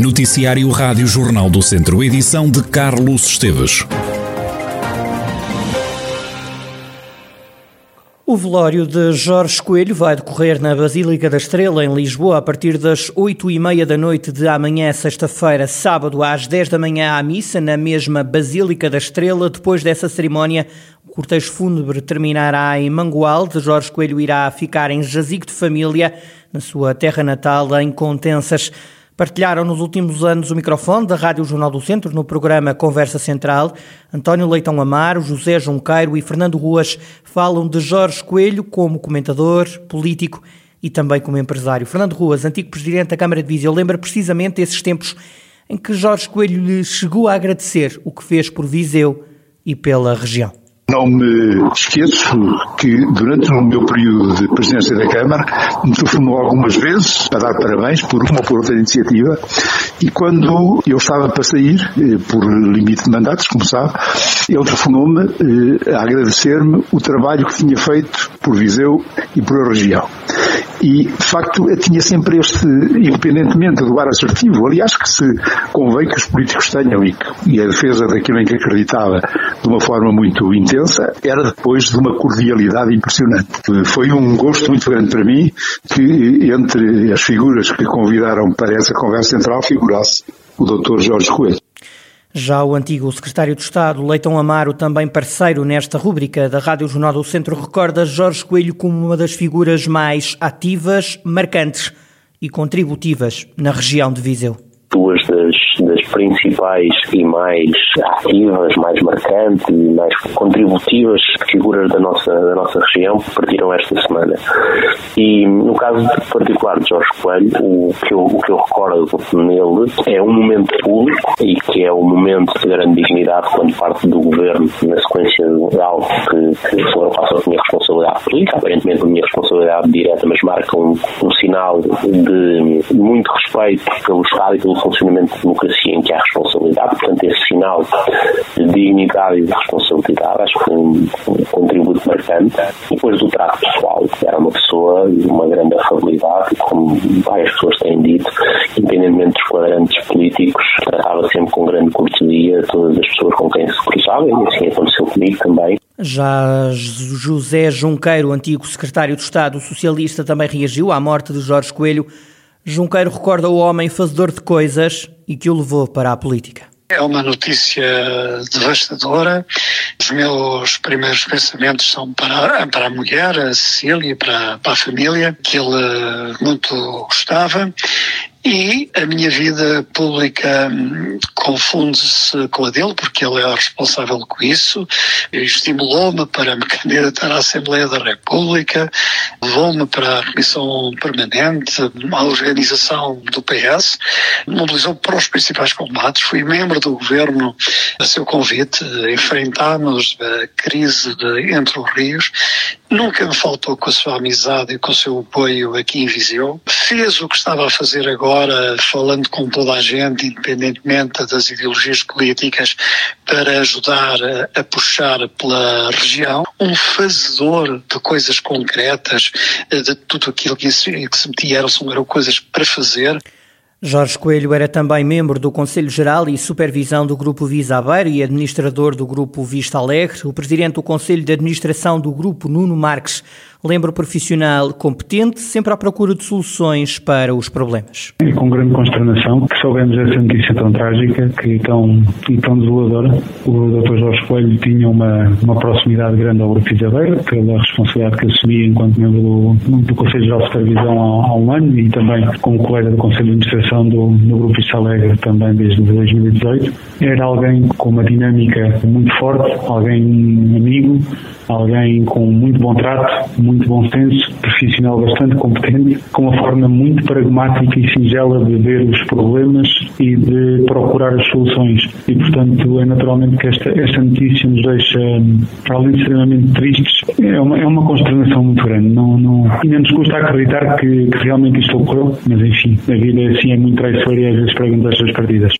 Noticiário Rádio Jornal do Centro, edição de Carlos Esteves. O velório de Jorge Coelho vai decorrer na Basílica da Estrela, em Lisboa, a partir das oito e meia da noite de amanhã, sexta-feira, sábado, às dez da manhã, à missa, na mesma Basílica da Estrela. Depois dessa cerimónia, o cortejo fúnebre terminará em Mangualde. Jorge Coelho irá ficar em jazigo de família, na sua terra natal, em Contensas. Partilharam nos últimos anos o microfone da Rádio Jornal do Centro no programa Conversa Central. António Leitão Amaro, José Junqueiro e Fernando Ruas falam de Jorge Coelho como comentador, político e também como empresário. Fernando Ruas, antigo presidente da Câmara de Viseu, lembra precisamente esses tempos em que Jorge Coelho lhe chegou a agradecer o que fez por Viseu e pela região. Não me esqueço que durante o meu período de presidência da Câmara me telefonou algumas vezes para dar parabéns por uma ou por outra iniciativa e quando eu estava para sair, eh, por limite de mandatos, como sabe, ele telefonou-me eh, a agradecer-me o trabalho que tinha feito por Viseu e por a região. E, de facto, tinha sempre este, independentemente do ar assertivo, aliás, que se convém que os políticos tenham e, e a defesa daquilo em que acreditava de uma forma muito intensa, era depois de uma cordialidade impressionante. Foi um gosto muito grande para mim que, entre as figuras que convidaram para essa conversa central, figurasse o Dr. Jorge Coelho. Já o antigo secretário de Estado, Leitão Amaro, também parceiro nesta rúbrica da Rádio Jornal do Centro, recorda Jorge Coelho como uma das figuras mais ativas, marcantes e contributivas na região de Viseu. Das das principais e mais ativas, mais marcantes e mais contributivas figuras da nossa, da nossa região partiram esta semana. E no caso particular de Jorge Coelho, o que eu, o que eu recordo nele é um momento público e que é um momento de grande dignidade quando parte do governo na sequência de algo que, que foram face a minha responsabilidade política, aparentemente a minha responsabilidade direta, mas marca um, um sinal de muito respeito pelo Estado e pelo funcionamento democracia democracia em que há responsabilidade, portanto, esse sinal de dignidade e de responsabilidade acho que foi um, um contributo marcante. Depois do trato pessoal, era uma pessoa de uma grande afabilidade, como várias pessoas têm dito, independentemente dos quadrantes políticos, tratava sempre com grande cortesia todas as pessoas com quem se cruzava, e assim aconteceu comigo também. Já José Junqueiro, antigo secretário de Estado socialista, também reagiu à morte de Jorge Coelho Junqueiro recorda o homem fazedor de coisas e que o levou para a política. É uma notícia devastadora. Os meus primeiros pensamentos são para, para a mulher, a Cecília, para, para a família, que ele muito gostava. E a minha vida pública hum, confunde-se com a dele, porque ele é responsável com isso. Estimulou-me para me candidatar à Assembleia da República, levou-me para a Comissão Permanente, à organização do PS, mobilizou para os principais combates. Fui membro do governo a seu convite, enfrentámos a crise de, entre os rios. Nunca me faltou com a sua amizade e com o seu apoio aqui em Viseu. Fez o que estava a fazer agora falando com toda a gente, independentemente das ideologias políticas, para ajudar a, puxar pela região, um fazedor de coisas concretas, de tudo aquilo que se, que se metia eram, eram coisas para fazer. Jorge Coelho era também membro do Conselho Geral e Supervisão do Grupo Visa Aveiro e administrador do Grupo Vista Alegre. O presidente do Conselho de Administração do Grupo, Nuno Marques, lembra o profissional competente, sempre à procura de soluções para os problemas. E com grande consternação que soubemos essa notícia tão trágica que tão, e tão desoladora. O Dr. Jorge Coelho tinha uma, uma proximidade grande ao Grupo Isabeira, pela responsabilidade que assumia enquanto membro do, do Conselho Geral de Supervisão há, há, um ano e também como colega do Conselho de Administração do, do Grupo Vista Alegre também desde 2018. Era alguém com uma dinâmica muito forte, alguém amigo, alguém com muito bom trato, muito bom senso, profissional bastante competente, com uma forma muito pragmática e singela de ver os problemas e de procurar as soluções. E, portanto, é naturalmente que esta, esta notícia nos deixa, além de extremamente tristes, é uma, é uma consternação muito grande. Não, não, ainda nos custa acreditar que, que realmente isto ocorreu, mas enfim, a vida é assim é muito traiçoeira e às vezes pregamos estas partidas.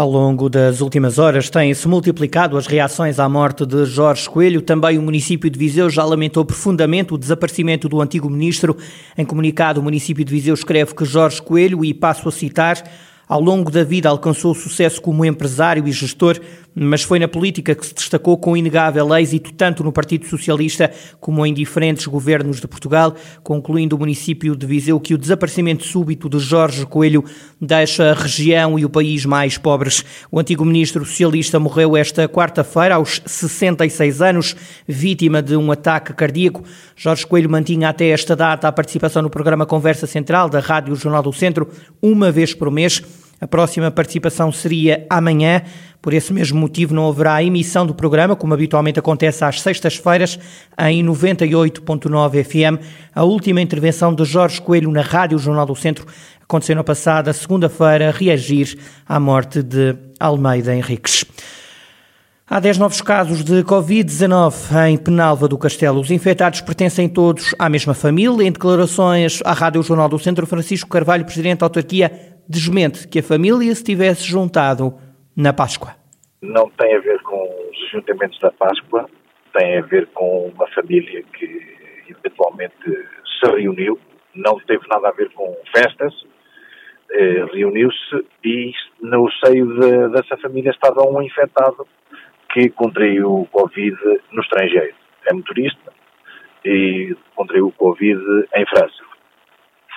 Ao longo das últimas horas têm-se multiplicado as reações à morte de Jorge Coelho. Também o município de Viseu já lamentou profundamente o desaparecimento do antigo ministro. Em comunicado, o município de Viseu escreve que Jorge Coelho, e passo a citar, Ao longo da vida alcançou sucesso como empresário e gestor, mas foi na política que se destacou com inegável êxito, tanto no Partido Socialista como em diferentes governos de Portugal, concluindo o município de Viseu que o desaparecimento súbito de Jorge Coelho deixa a região e o país mais pobres. O antigo ministro socialista morreu esta quarta-feira, aos 66 anos, vítima de um ataque cardíaco. Jorge Coelho mantinha até esta data a participação no programa Conversa Central da Rádio Jornal do Centro, uma vez por mês. A próxima participação seria amanhã. Por esse mesmo motivo, não haverá emissão do programa, como habitualmente acontece às sextas-feiras, em 98.9 FM. A última intervenção de Jorge Coelho na Rádio Jornal do Centro aconteceu na passada segunda-feira, reagir à morte de Almeida Henriques. Há 10 novos casos de Covid-19 em Penalva do Castelo. Os infectados pertencem todos à mesma família. Em declarações à Rádio Jornal do Centro, Francisco Carvalho, presidente da autarquia, desmente que a família se tivesse juntado na Páscoa. Não tem a ver com os juntamentos da Páscoa, tem a ver com uma família que eventualmente se reuniu, não teve nada a ver com festas, eh, reuniu-se e no seio de, dessa família estava um infectado que contraiu o Covid no estrangeiro. É motorista e contraiu o Covid em França.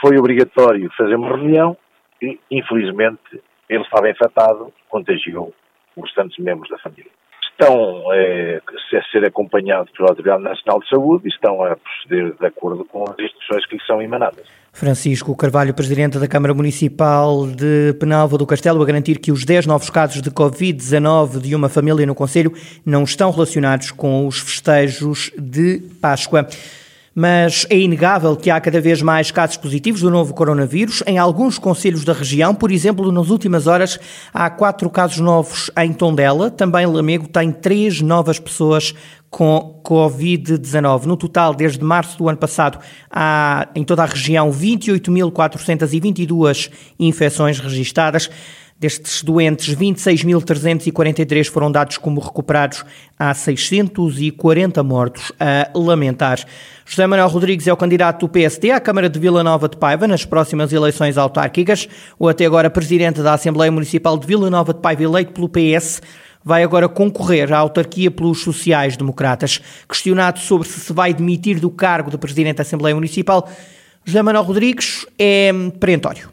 Foi obrigatório fazer uma reunião e, infelizmente, ele estava infectado, contagiou os restantes membros da família. Estão é, a ser acompanhados pela Autoridade Nacional de Saúde e estão a proceder de acordo com as instruções que lhes são emanadas. Francisco Carvalho, Presidente da Câmara Municipal de Penalva do Castelo, a garantir que os 10 novos casos de Covid-19 de uma família no Conselho não estão relacionados com os festejos de Páscoa mas é inegável que há cada vez mais casos positivos do novo coronavírus em alguns conselhos da região. Por exemplo, nas últimas horas há quatro casos novos em Tondela. Também Lamego tem três novas pessoas com Covid-19. No total, desde março do ano passado, há em toda a região 28.422 infecções registadas. Destes doentes, 26.343 foram dados como recuperados, há 640 mortos a lamentar. José Manuel Rodrigues é o candidato do PSD à Câmara de Vila Nova de Paiva nas próximas eleições autárquicas. O até agora presidente da Assembleia Municipal de Vila Nova de Paiva, eleito pelo PS, vai agora concorrer à autarquia pelos sociais-democratas. Questionado sobre se se vai demitir do cargo de presidente da Assembleia Municipal, José Manuel Rodrigues é perentório.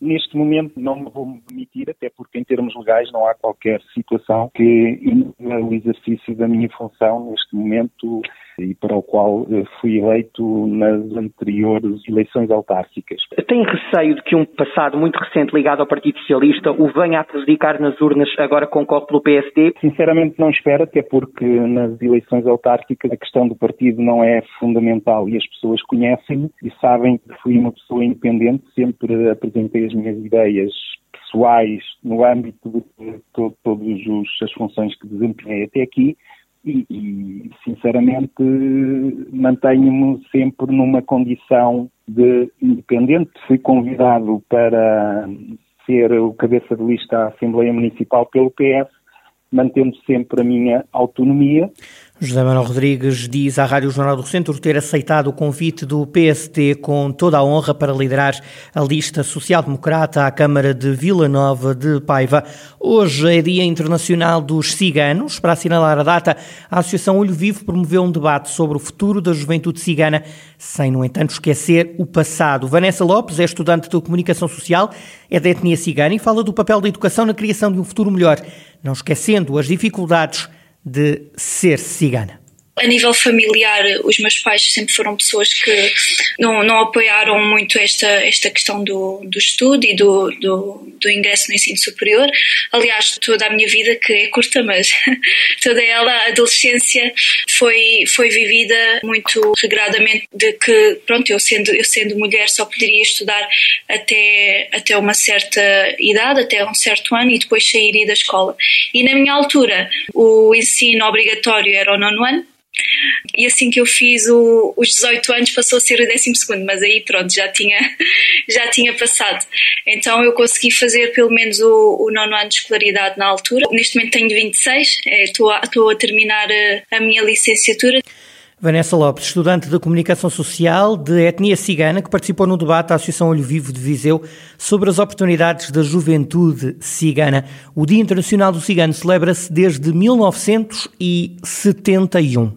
Neste momento não me vou demitir, até porque em termos legais não há qualquer situação que o exercício da minha função neste momento e para o qual eh, fui eleito nas anteriores eleições autárquicas. Tem receio de que um passado muito recente ligado ao Partido Socialista o venha a prejudicar nas urnas agora concorre pelo PSD? Sinceramente não espero, até porque nas eleições autárquicas a questão do partido não é fundamental e as pessoas conhecem-me e sabem que fui uma pessoa independente, sempre apresentei as minhas ideias pessoais no âmbito de todas as funções que desempenhei até aqui e, e sinceramente mantenho-me sempre numa condição de independente. Fui convidado para ser o cabeça de lista à Assembleia Municipal pelo PS, mantendo sempre a minha autonomia José Manuel Rodrigues diz à Rádio Jornal do Centro ter aceitado o convite do PST com toda a honra para liderar a lista social-democrata à Câmara de Vila Nova de Paiva. Hoje é Dia Internacional dos Ciganos. Para assinalar a data, a Associação Olho Vivo promoveu um debate sobre o futuro da juventude cigana, sem, no entanto, esquecer o passado. Vanessa Lopes é estudante de comunicação social, é da etnia cigana e fala do papel da educação na criação de um futuro melhor, não esquecendo as dificuldades de ser cigana a nível familiar, os meus pais sempre foram pessoas que não, não apoiaram muito esta, esta questão do, do estudo e do, do, do, ingresso no ensino superior. Aliás, toda a minha vida, que é curta, mas toda ela, a adolescência, foi, foi vivida muito regradamente de que, pronto, eu sendo, eu sendo mulher só poderia estudar até, até uma certa idade, até um certo ano, e depois sairia da escola. E na minha altura, o ensino obrigatório era o nono ano, e assim que eu fiz o, os 18 anos passou a ser o 12 segundo, mas aí pronto, já tinha, já tinha passado. Então eu consegui fazer pelo menos o, o nono ano de escolaridade na altura. Neste momento tenho 26, estou, a, estou a terminar a, a minha licenciatura. Vanessa Lopes, estudante de Comunicação Social de etnia cigana, que participou no debate da Associação Olho Vivo de Viseu sobre as oportunidades da juventude cigana. O Dia Internacional do Cigano celebra-se desde 1971.